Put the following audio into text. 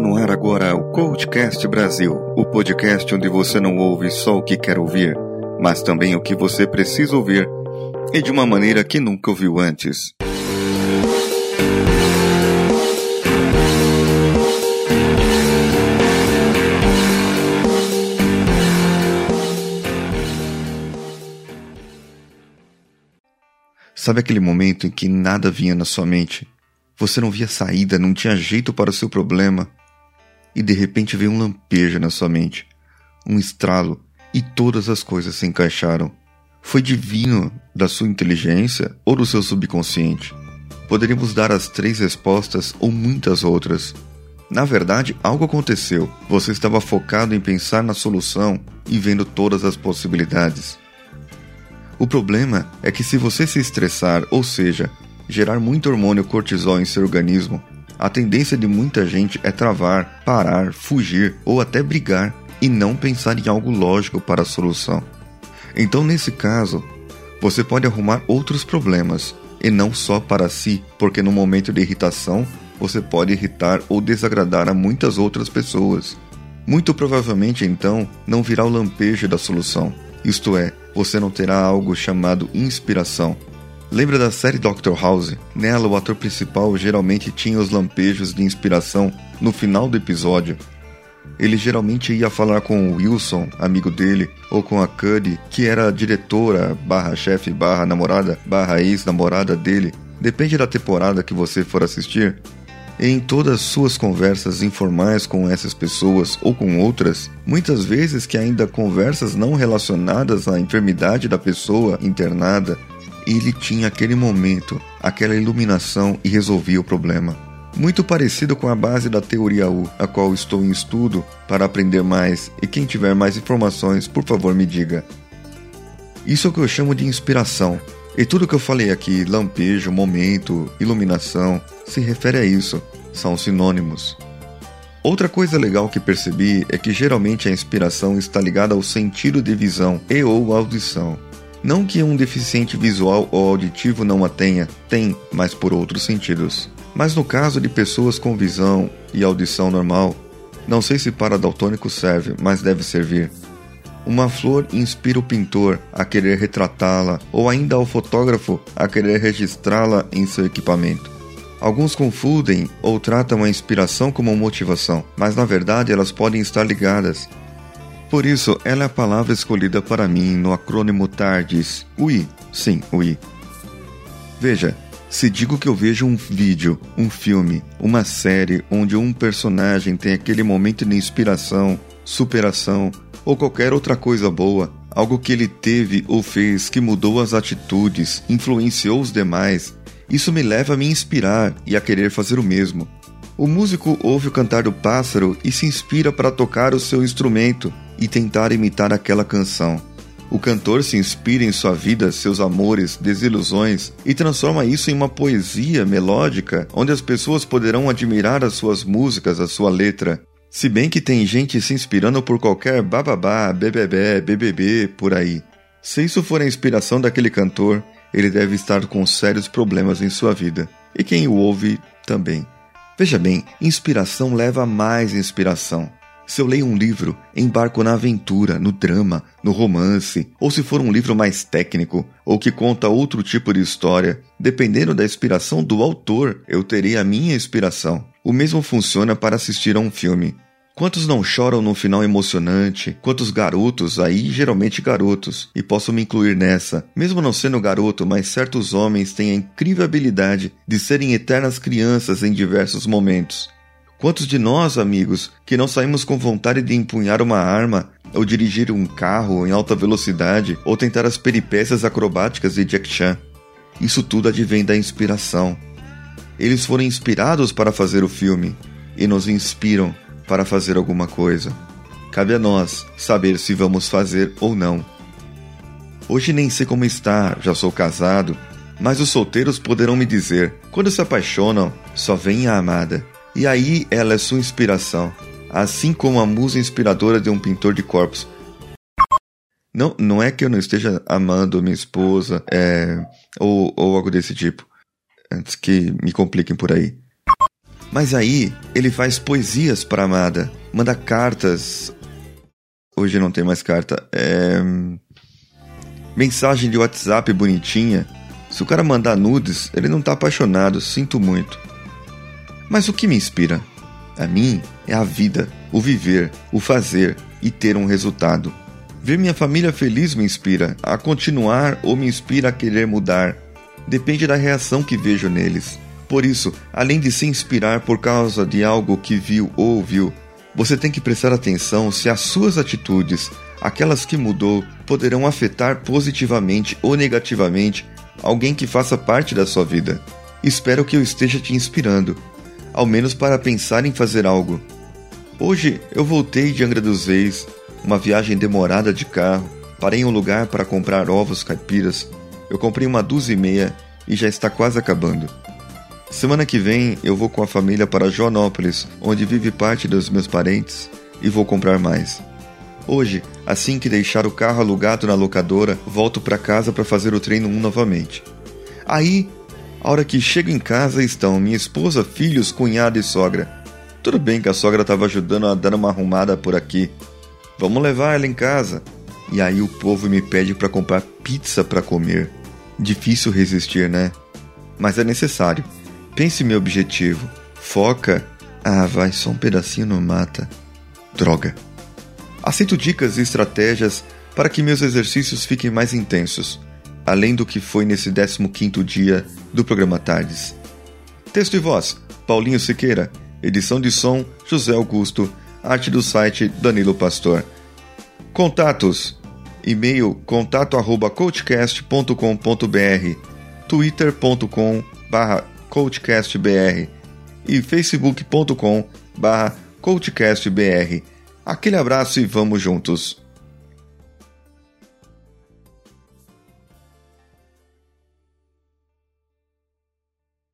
No ar agora o Coachcast Brasil, o podcast onde você não ouve só o que quer ouvir, mas também o que você precisa ouvir e de uma maneira que nunca ouviu antes. Sabe aquele momento em que nada vinha na sua mente? Você não via saída, não tinha jeito para o seu problema. E de repente veio um lampejo na sua mente, um estralo, e todas as coisas se encaixaram. Foi divino da sua inteligência ou do seu subconsciente? Poderíamos dar as três respostas ou muitas outras. Na verdade, algo aconteceu. Você estava focado em pensar na solução e vendo todas as possibilidades. O problema é que se você se estressar, ou seja, gerar muito hormônio cortisol em seu organismo, a tendência de muita gente é travar, parar, fugir ou até brigar e não pensar em algo lógico para a solução. Então, nesse caso, você pode arrumar outros problemas e não só para si, porque no momento de irritação você pode irritar ou desagradar a muitas outras pessoas. Muito provavelmente, então, não virá o lampejo da solução. Isto é, você não terá algo chamado inspiração, Lembra da série Doctor House? Nela, o ator principal geralmente tinha os lampejos de inspiração no final do episódio. Ele geralmente ia falar com o Wilson, amigo dele, ou com a Cuddy, que era diretora, barra chefe, barra namorada, barra ex-namorada dele. Depende da temporada que você for assistir. Em todas suas conversas informais com essas pessoas ou com outras, muitas vezes que ainda conversas não relacionadas à enfermidade da pessoa internada, ele tinha aquele momento, aquela iluminação e resolvia o problema. Muito parecido com a base da teoria U, a qual estou em estudo para aprender mais, e quem tiver mais informações, por favor me diga. Isso é o que eu chamo de inspiração. E tudo que eu falei aqui, lampejo, momento, iluminação, se refere a isso, são sinônimos. Outra coisa legal que percebi é que geralmente a inspiração está ligada ao sentido de visão e ou audição. Não que um deficiente visual ou auditivo não a tenha, tem, mas por outros sentidos. Mas no caso de pessoas com visão e audição normal, não sei se para daltônico serve, mas deve servir. Uma flor inspira o pintor a querer retratá-la, ou ainda ao fotógrafo a querer registrá-la em seu equipamento. Alguns confundem ou tratam a inspiração como motivação, mas na verdade elas podem estar ligadas, por isso, ela é a palavra escolhida para mim no acrônimo TARDIS. UI. Sim, UI. Veja, se digo que eu vejo um vídeo, um filme, uma série onde um personagem tem aquele momento de inspiração, superação ou qualquer outra coisa boa, algo que ele teve ou fez que mudou as atitudes, influenciou os demais, isso me leva a me inspirar e a querer fazer o mesmo. O músico ouve o cantar do pássaro e se inspira para tocar o seu instrumento e tentar imitar aquela canção. O cantor se inspira em sua vida, seus amores, desilusões e transforma isso em uma poesia melódica onde as pessoas poderão admirar as suas músicas, a sua letra. Se bem que tem gente se inspirando por qualquer bababá, bebebé, BBB por aí. Se isso for a inspiração daquele cantor, ele deve estar com sérios problemas em sua vida. E quem o ouve também. Veja bem, inspiração leva a mais inspiração. Se eu leio um livro, embarco na aventura, no drama, no romance, ou se for um livro mais técnico, ou que conta outro tipo de história, dependendo da inspiração do autor, eu terei a minha inspiração. O mesmo funciona para assistir a um filme. Quantos não choram no final emocionante? Quantos garotos, aí geralmente garotos, e posso me incluir nessa, mesmo não sendo garoto, mas certos homens têm a incrível habilidade de serem eternas crianças em diversos momentos. Quantos de nós, amigos, que não saímos com vontade de empunhar uma arma, ou dirigir um carro em alta velocidade, ou tentar as peripécias acrobáticas de Jack Chan? Isso tudo advém da inspiração. Eles foram inspirados para fazer o filme e nos inspiram para fazer alguma coisa. Cabe a nós saber se vamos fazer ou não. Hoje nem sei como está, já sou casado, mas os solteiros poderão me dizer: quando se apaixonam, só vem a amada. E aí ela é sua inspiração, assim como a musa inspiradora de um pintor de corpos. Não, não é que eu não esteja amando minha esposa, é, ou, ou algo desse tipo. Antes que me compliquem por aí. Mas aí ele faz poesias para amada, manda cartas. Hoje não tem mais carta. É. Mensagem de WhatsApp bonitinha. Se o cara mandar nudes, ele não tá apaixonado, sinto muito. Mas o que me inspira? A mim é a vida, o viver, o fazer e ter um resultado. Ver minha família feliz me inspira a continuar ou me inspira a querer mudar. Depende da reação que vejo neles. Por isso, além de se inspirar por causa de algo que viu ou ouviu, você tem que prestar atenção se as suas atitudes, aquelas que mudou, poderão afetar positivamente ou negativamente alguém que faça parte da sua vida. Espero que eu esteja te inspirando, ao menos para pensar em fazer algo. Hoje eu voltei de Angra dos Reis, uma viagem demorada de carro, parei em um lugar para comprar ovos caipiras. Eu comprei uma dúzia e meia e já está quase acabando. Semana que vem eu vou com a família para Joanópolis, onde vive parte dos meus parentes, e vou comprar mais. Hoje, assim que deixar o carro alugado na locadora, volto para casa para fazer o treino 1 novamente. Aí, a hora que chego em casa estão minha esposa, filhos, cunhado e sogra. Tudo bem que a sogra estava ajudando a dar uma arrumada por aqui. Vamos levar ela em casa. E aí o povo me pede para comprar pizza para comer. Difícil resistir, né? Mas é necessário. Pense meu objetivo. Foca. Ah, vai, só um pedacinho não mata. Droga. Aceito dicas e estratégias para que meus exercícios fiquem mais intensos, além do que foi nesse 15º dia do programa Tardes. Texto e voz: Paulinho Siqueira. Edição de som: José Augusto. Arte do site: Danilo Pastor. Contatos: e-mail contato@coachcast.com.br, twitter.com/barra coachcastbr e facebook.com barra coachcastbr. Aquele abraço e vamos juntos!